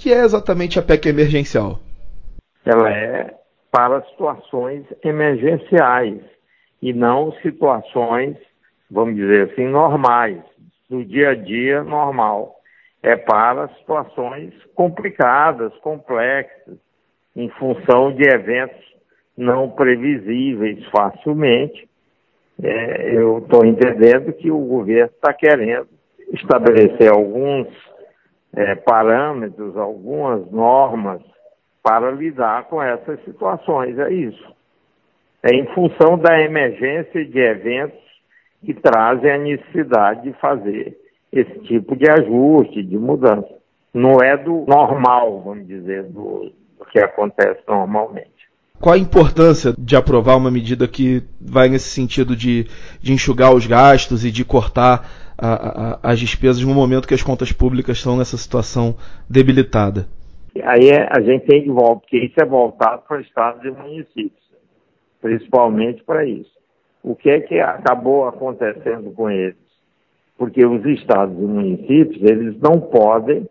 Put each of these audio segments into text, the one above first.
que é exatamente a PEC emergencial? Ela é para situações emergenciais e não situações, vamos dizer assim, normais, do dia a dia normal. É para situações complicadas, complexas, em função de eventos não previsíveis facilmente. É, eu estou entendendo que o governo está querendo estabelecer alguns é, parâmetros, algumas normas para lidar com essas situações. É isso. É em função da emergência de eventos que trazem a necessidade de fazer esse tipo de ajuste, de mudança. Não é do normal, vamos dizer, do, do que acontece normalmente. Qual a importância de aprovar uma medida que vai nesse sentido de, de enxugar os gastos e de cortar a, a, as despesas no momento que as contas públicas estão nessa situação debilitada? Aí é, a gente tem de volta, porque isso é voltado para estados e municípios, principalmente para isso. O que é que acabou acontecendo com eles? Porque os estados e municípios, eles não podem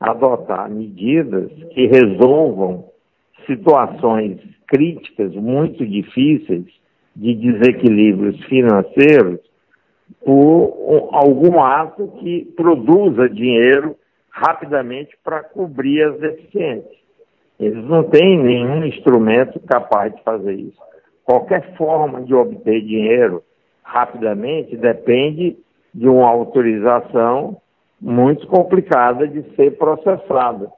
adotar medidas que resolvam situações críticas muito difíceis de desequilíbrios financeiros por algum ato que produza dinheiro rapidamente para cobrir as deficiências. Eles não têm nenhum instrumento capaz de fazer isso. Qualquer forma de obter dinheiro rapidamente depende de uma autorização muito complicada de ser processada,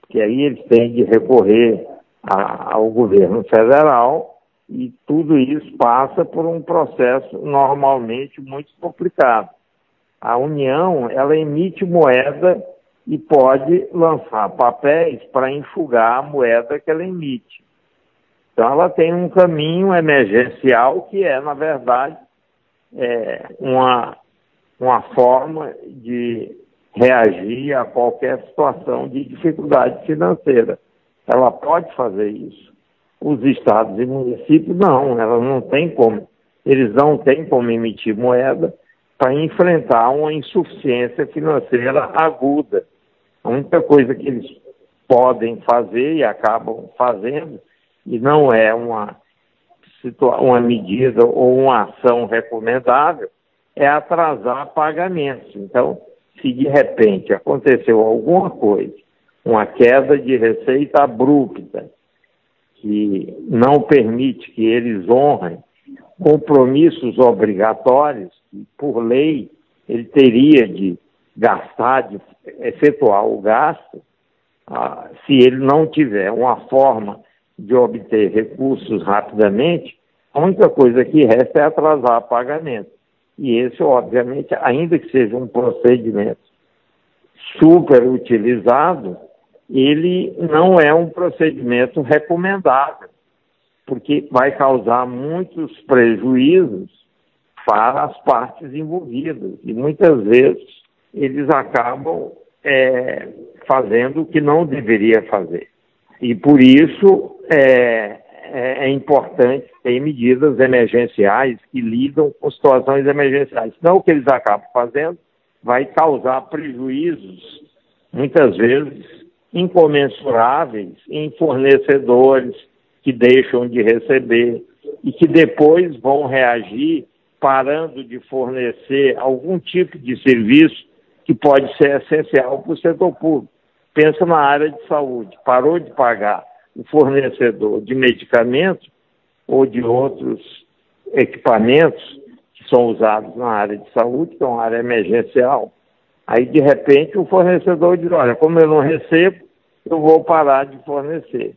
porque aí eles têm de recorrer a, ao governo federal e tudo isso passa por um processo normalmente muito complicado. A União, ela emite moeda e pode lançar papéis para enxugar a moeda que ela emite. Então, ela tem um caminho emergencial que é, na verdade, é uma, uma forma de reagir a qualquer situação de dificuldade financeira. Ela pode fazer isso. Os estados e municípios não, ela não tem como. Eles não têm como emitir moeda para enfrentar uma insuficiência financeira aguda. A única coisa que eles podem fazer e acabam fazendo, e não é uma, uma medida ou uma ação recomendável, é atrasar pagamentos. Então, se de repente aconteceu alguma coisa, uma queda de receita abrupta, que não permite que eles honrem compromissos obrigatórios, que por lei ele teria de gastar, de efetuar o gasto, ah, se ele não tiver uma forma de obter recursos rapidamente, a única coisa que resta é atrasar pagamento. E esse, obviamente, ainda que seja um procedimento super utilizado, ele não é um procedimento recomendável, porque vai causar muitos prejuízos para as partes envolvidas. E muitas vezes eles acabam é, fazendo o que não deveria fazer. E por isso é, é, é, importante ter medidas emergenciais que lidam com situações emergenciais. Senão o que eles acabam fazendo vai causar prejuízos, muitas vezes incomensuráveis, em fornecedores que deixam de receber e que depois vão reagir parando de fornecer algum tipo de serviço que pode ser essencial para o setor público. Pensa na área de saúde, parou de pagar o fornecedor de medicamentos ou de outros equipamentos que são usados na área de saúde, que é uma área emergencial. Aí, de repente, o fornecedor diz: Olha, como eu não recebo, eu vou parar de fornecer.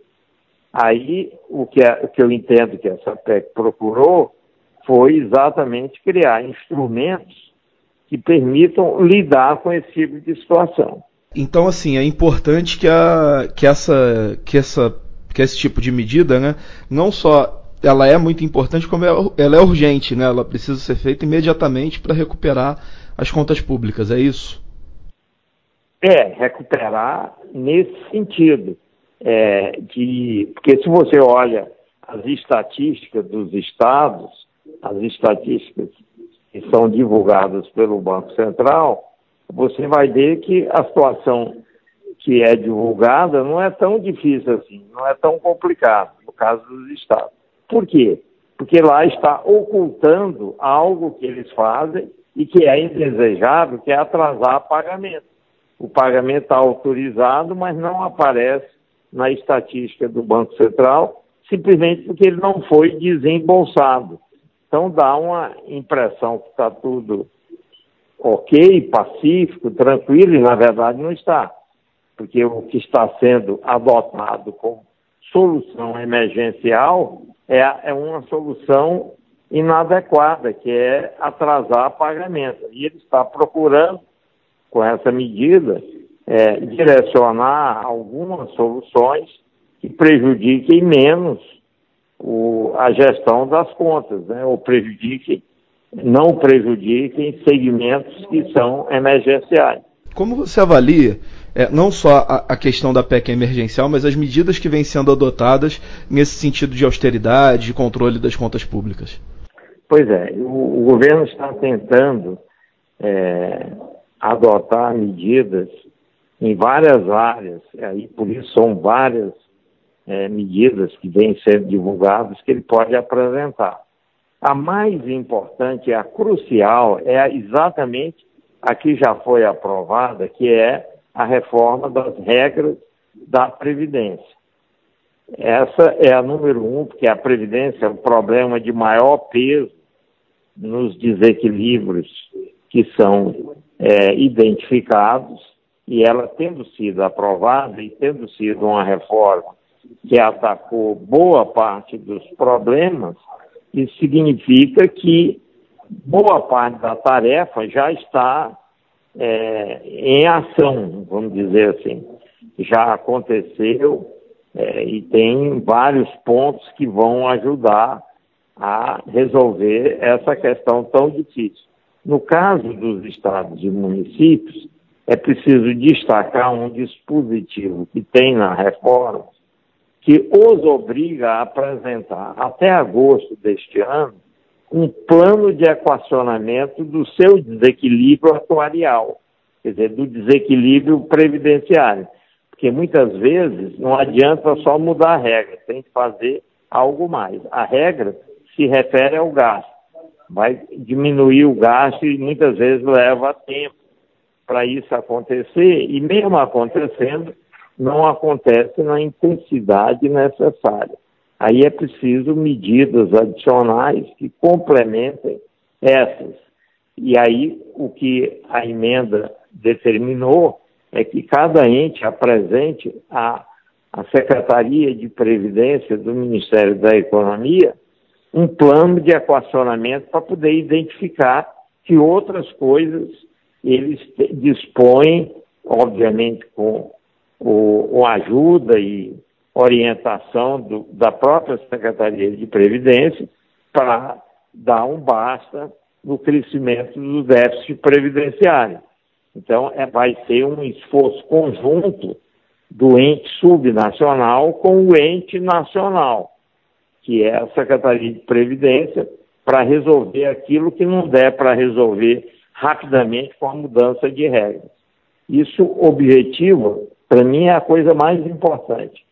Aí, o que, é, o que eu entendo que essa PEC procurou foi exatamente criar instrumentos que permitam lidar com esse tipo de situação. Então, assim, é importante que, a, que, essa, que, essa, que esse tipo de medida, né, não só ela é muito importante, como ela é urgente, né? Ela precisa ser feita imediatamente para recuperar as contas públicas, é isso? É, recuperar nesse sentido. É, de, porque se você olha as estatísticas dos estados, as estatísticas que são divulgadas pelo Banco Central, você vai ver que a situação que é divulgada não é tão difícil assim, não é tão complicado no caso dos estados. Por quê? Porque lá está ocultando algo que eles fazem e que é indesejável, que é atrasar pagamento. O pagamento está autorizado, mas não aparece na estatística do Banco Central, simplesmente porque ele não foi desembolsado. Então dá uma impressão que está tudo ok, pacífico, tranquilo, e na verdade não está. Porque o que está sendo adotado como solução emergencial é, é uma solução inadequada, que é atrasar pagamento. E ele está procurando, com essa medida, é, direcionar algumas soluções que prejudiquem menos o, a gestão das contas, né? ou prejudiquem, não prejudiquem segmentos que são emergenciais. Como você avalia é, não só a, a, questão da PEC emergencial, mas as medidas que vêm sendo adotadas nesse sentido de austeridade, de controle das contas públicas? Pois é, o, o governo está tentando é, adotar medidas em várias áreas, e por isso são várias é, medidas que vêm sendo divulgadas que ele pode apresentar. A mais importante, a crucial, é exatamente a que já foi aprovada, que é a reforma das regras da Previdência. Essa é a número um, porque a Previdência é o problema de maior peso nos desequilíbrios que são é, identificados, e ela tendo sido aprovada e tendo sido uma reforma que atacou boa parte dos problemas, isso significa que boa parte da tarefa já está é, em ação, vamos dizer assim. Já aconteceu é, e tem vários pontos que vão ajudar a resolver essa questão tão difícil. No caso dos estados e municípios, é preciso destacar um dispositivo que tem na reforma que os obriga a apresentar até agosto deste ano um plano de equacionamento do seu desequilíbrio atuarial, quer dizer, do desequilíbrio previdenciário. Porque muitas vezes não adianta só mudar a regra, tem que fazer algo mais. A regra se refere ao gasto. Vai diminuir o gasto e muitas vezes leva tempo para isso acontecer, e mesmo acontecendo, não acontece na intensidade necessária. Aí é preciso medidas adicionais que complementem essas. E aí o que a emenda determinou é que cada ente apresente à, à Secretaria de Previdência do Ministério da Economia um plano de equacionamento para poder identificar que outras coisas eles dispõem, obviamente com o, o ajuda e orientação do, da própria Secretaria de Previdência para dar um basta no crescimento do déficit previdenciário. Então, é, vai ser um esforço conjunto do ente subnacional com o ente nacional, que é a Secretaria de Previdência, para resolver aquilo que não der para resolver rapidamente com a mudança de regras. Isso, objetivo, para mim, é a coisa mais importante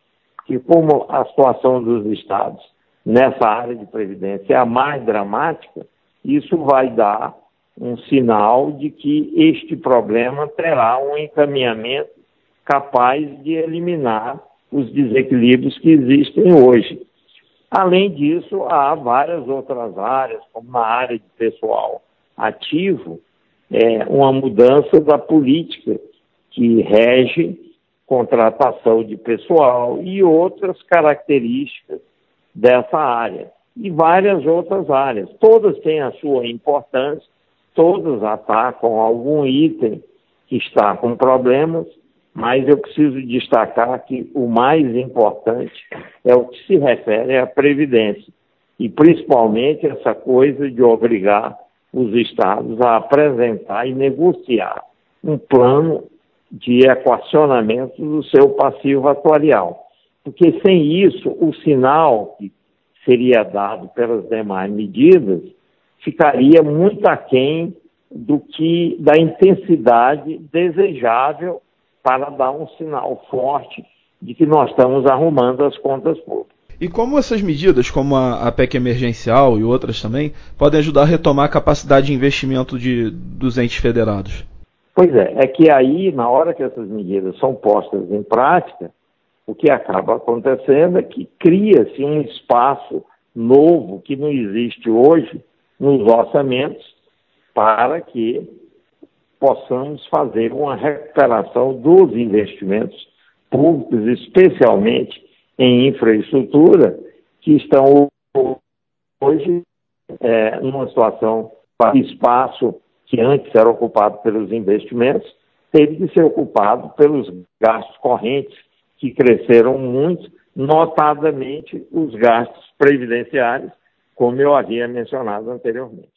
que como a situação dos estados nessa área de previdência é a mais dramática, isso vai dar um sinal de que este problema terá um encaminhamento capaz de eliminar os desequilíbrios que existem hoje. Além disso, há várias outras áreas, como na área de pessoal ativo, é, uma mudança da política que rege contratação de pessoal e outras características dessa área. E várias outras áreas. Todas têm a sua importância, todas atacam algum item que está com problemas, mas eu preciso destacar que o mais importante é o que se refere à Previdência. E principalmente essa coisa de obrigar os estados a apresentar e negociar um plano de equacionamento do seu passivo atuarial. Porque sem isso, o sinal que seria dado pelas demais medidas ficaria muito aquém do que da intensidade desejável para dar um sinal forte de que nós estamos arrumando as contas públicas. E como essas medidas, como a, PEC emergencial e outras também, podem ajudar a retomar a capacidade de investimento de, dos entes federados? Pois é, é que aí, na hora que essas medidas são postas em prática, o que acaba acontecendo é que cria-se um espaço novo que não existe hoje nos orçamentos para que possamos fazer uma recuperação dos investimentos públicos, especialmente em infraestrutura, que estão hoje é, numa situação de espaço que antes era ocupado pelos investimentos, teve que ser ocupado pelos gastos correntes, que cresceram muito, notadamente os gastos previdenciários, como eu havia mencionado anteriormente.